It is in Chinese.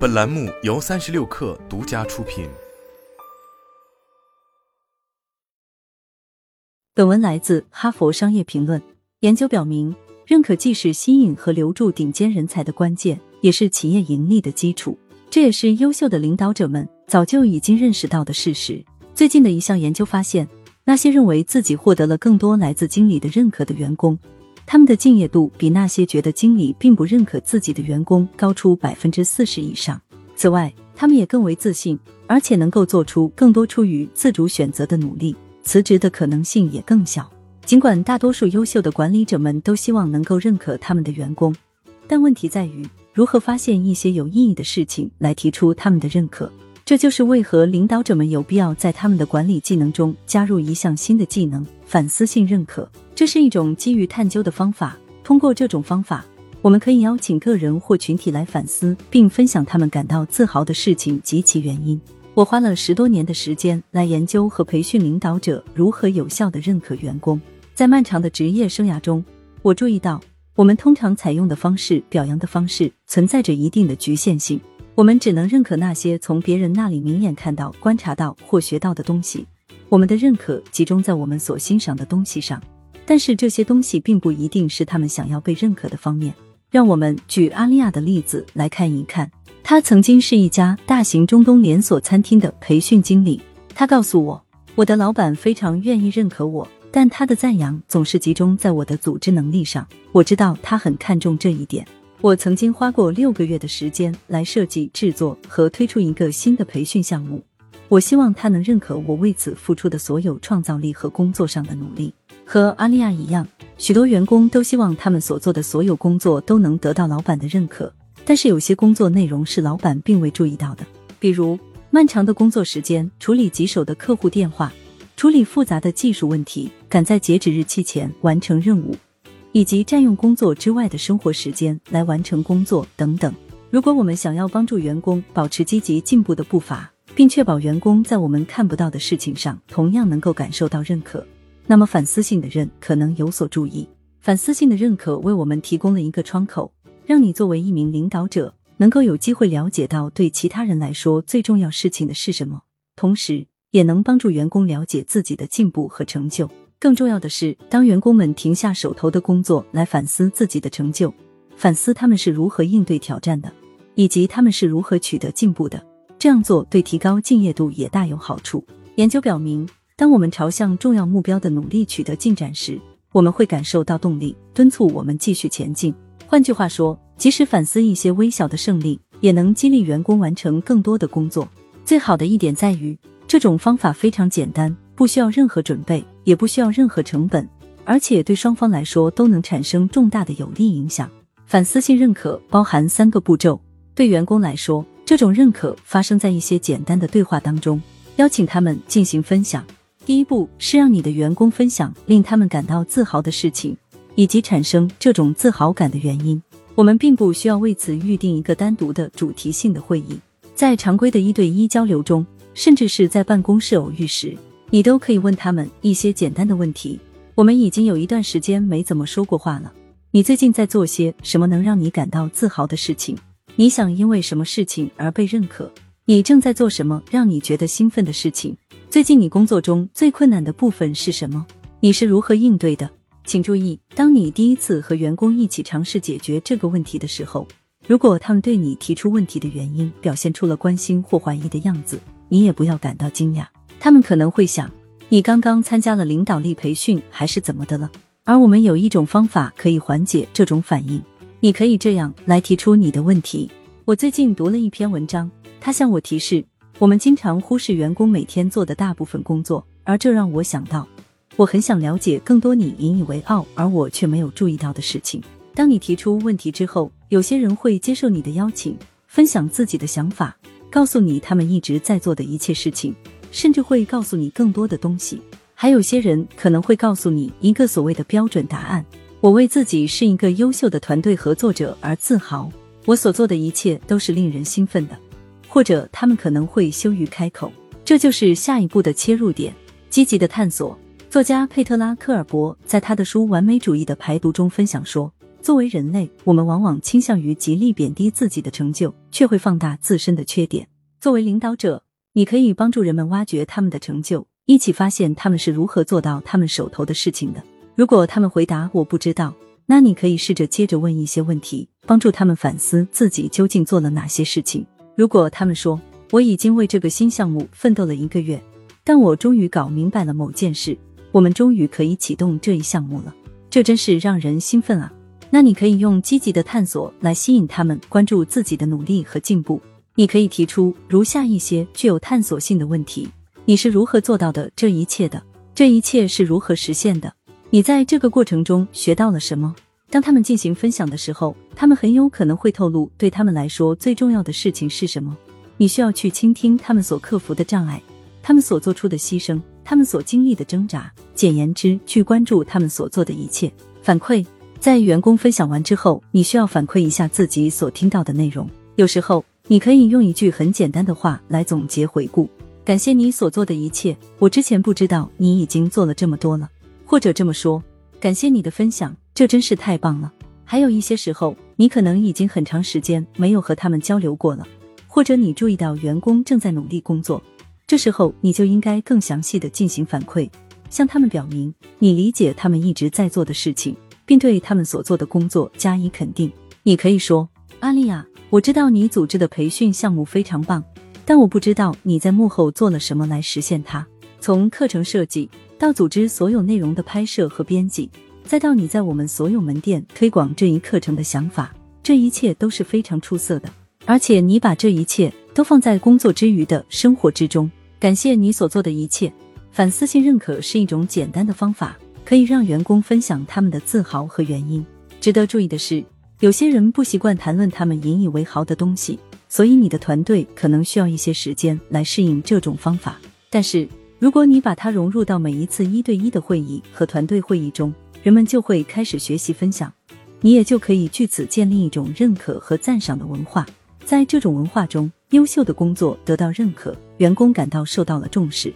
本栏目由三十六氪独家出品。本文来自《哈佛商业评论》。研究表明，认可既是吸引和留住顶尖人才的关键，也是企业盈利的基础。这也是优秀的领导者们早就已经认识到的事实。最近的一项研究发现，那些认为自己获得了更多来自经理的认可的员工。他们的敬业度比那些觉得经理并不认可自己的员工高出百分之四十以上。此外，他们也更为自信，而且能够做出更多出于自主选择的努力，辞职的可能性也更小。尽管大多数优秀的管理者们都希望能够认可他们的员工，但问题在于如何发现一些有意义的事情来提出他们的认可。这就是为何领导者们有必要在他们的管理技能中加入一项新的技能——反思性认可。这是一种基于探究的方法。通过这种方法，我们可以邀请个人或群体来反思，并分享他们感到自豪的事情及其原因。我花了十多年的时间来研究和培训领导者如何有效的认可员工。在漫长的职业生涯中，我注意到，我们通常采用的方式、表扬的方式存在着一定的局限性。我们只能认可那些从别人那里明眼看到、观察到或学到的东西。我们的认可集中在我们所欣赏的东西上，但是这些东西并不一定是他们想要被认可的方面。让我们举阿利亚的例子来看一看。他曾经是一家大型中东连锁餐厅的培训经理。他告诉我，我的老板非常愿意认可我，但他的赞扬总是集中在我的组织能力上。我知道他很看重这一点。我曾经花过六个月的时间来设计、制作和推出一个新的培训项目。我希望他能认可我为此付出的所有创造力和工作上的努力。和阿利亚一样，许多员工都希望他们所做的所有工作都能得到老板的认可。但是有些工作内容是老板并未注意到的，比如漫长的工作时间、处理棘手的客户电话、处理复杂的技术问题、赶在截止日期前完成任务。以及占用工作之外的生活时间来完成工作等等。如果我们想要帮助员工保持积极进步的步伐，并确保员工在我们看不到的事情上同样能够感受到认可，那么反思性的认可能有所注意。反思性的认可为我们提供了一个窗口，让你作为一名领导者能够有机会了解到对其他人来说最重要事情的是什么，同时也能帮助员工了解自己的进步和成就。更重要的是，当员工们停下手头的工作来反思自己的成就，反思他们是如何应对挑战的，以及他们是如何取得进步的，这样做对提高敬业度也大有好处。研究表明，当我们朝向重要目标的努力取得进展时，我们会感受到动力，敦促我们继续前进。换句话说，即使反思一些微小的胜利，也能激励员工完成更多的工作。最好的一点在于，这种方法非常简单。不需要任何准备，也不需要任何成本，而且对双方来说都能产生重大的有利影响。反思性认可包含三个步骤。对员工来说，这种认可发生在一些简单的对话当中，邀请他们进行分享。第一步是让你的员工分享令他们感到自豪的事情，以及产生这种自豪感的原因。我们并不需要为此预定一个单独的主题性的会议，在常规的一对一交流中，甚至是在办公室偶遇时。你都可以问他们一些简单的问题。我们已经有一段时间没怎么说过话了。你最近在做些什么能让你感到自豪的事情？你想因为什么事情而被认可？你正在做什么让你觉得兴奋的事情？最近你工作中最困难的部分是什么？你是如何应对的？请注意，当你第一次和员工一起尝试解决这个问题的时候，如果他们对你提出问题的原因表现出了关心或怀疑的样子，你也不要感到惊讶。他们可能会想，你刚刚参加了领导力培训还是怎么的了？而我们有一种方法可以缓解这种反应。你可以这样来提出你的问题：我最近读了一篇文章，他向我提示，我们经常忽视员工每天做的大部分工作，而这让我想到，我很想了解更多你引以为傲而我却没有注意到的事情。当你提出问题之后，有些人会接受你的邀请，分享自己的想法，告诉你他们一直在做的一切事情。甚至会告诉你更多的东西，还有些人可能会告诉你一个所谓的标准答案。我为自己是一个优秀的团队合作者而自豪，我所做的一切都是令人兴奋的。或者他们可能会羞于开口，这就是下一步的切入点：积极的探索。作家佩特拉·科尔伯在他的书《完美主义的排毒》中分享说，作为人类，我们往往倾向于极力贬低自己的成就，却会放大自身的缺点。作为领导者，你可以帮助人们挖掘他们的成就，一起发现他们是如何做到他们手头的事情的。如果他们回答我不知道，那你可以试着接着问一些问题，帮助他们反思自己究竟做了哪些事情。如果他们说我已经为这个新项目奋斗了一个月，但我终于搞明白了某件事，我们终于可以启动这一项目了，这真是让人兴奋啊！那你可以用积极的探索来吸引他们关注自己的努力和进步。你可以提出如下一些具有探索性的问题：你是如何做到的这一切的？这一切是如何实现的？你在这个过程中学到了什么？当他们进行分享的时候，他们很有可能会透露对他们来说最重要的事情是什么。你需要去倾听他们所克服的障碍，他们所做出的牺牲，他们所经历的挣扎。简言之，去关注他们所做的一切。反馈在员工分享完之后，你需要反馈一下自己所听到的内容。有时候，你可以用一句很简单的话来总结回顾：感谢你所做的一切，我之前不知道你已经做了这么多了。或者这么说，感谢你的分享，这真是太棒了。还有一些时候，你可能已经很长时间没有和他们交流过了，或者你注意到员工正在努力工作，这时候你就应该更详细的进行反馈，向他们表明你理解他们一直在做的事情，并对他们所做的工作加以肯定。你可以说：“阿丽亚，我知道你组织的培训项目非常棒，但我不知道你在幕后做了什么来实现它。从课程设计。”到组织所有内容的拍摄和编辑，再到你在我们所有门店推广这一课程的想法，这一切都是非常出色的。而且你把这一切都放在工作之余的生活之中。感谢你所做的一切。反思性认可是一种简单的方法，可以让员工分享他们的自豪和原因。值得注意的是，有些人不习惯谈论他们引以为豪的东西，所以你的团队可能需要一些时间来适应这种方法。但是。如果你把它融入到每一次一对一的会议和团队会议中，人们就会开始学习分享，你也就可以据此建立一种认可和赞赏的文化。在这种文化中，优秀的工作得到认可，员工感到受到了重视。